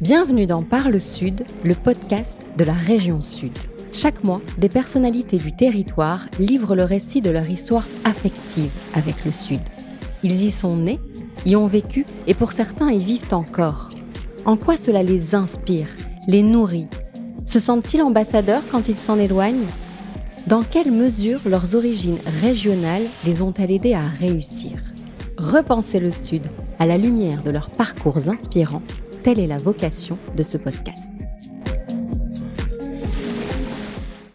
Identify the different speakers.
Speaker 1: Bienvenue dans Parle Sud, le podcast de la région Sud. Chaque mois, des personnalités du territoire livrent le récit de leur histoire affective avec le Sud. Ils y sont nés, y ont vécu et pour certains y vivent encore. En quoi cela les inspire, les nourrit? Se sentent-ils ambassadeurs quand ils s'en éloignent? Dans quelle mesure leurs origines régionales les ont-elles aidés à réussir? Repenser le Sud à la lumière de leurs parcours inspirants Telle est la vocation de ce podcast.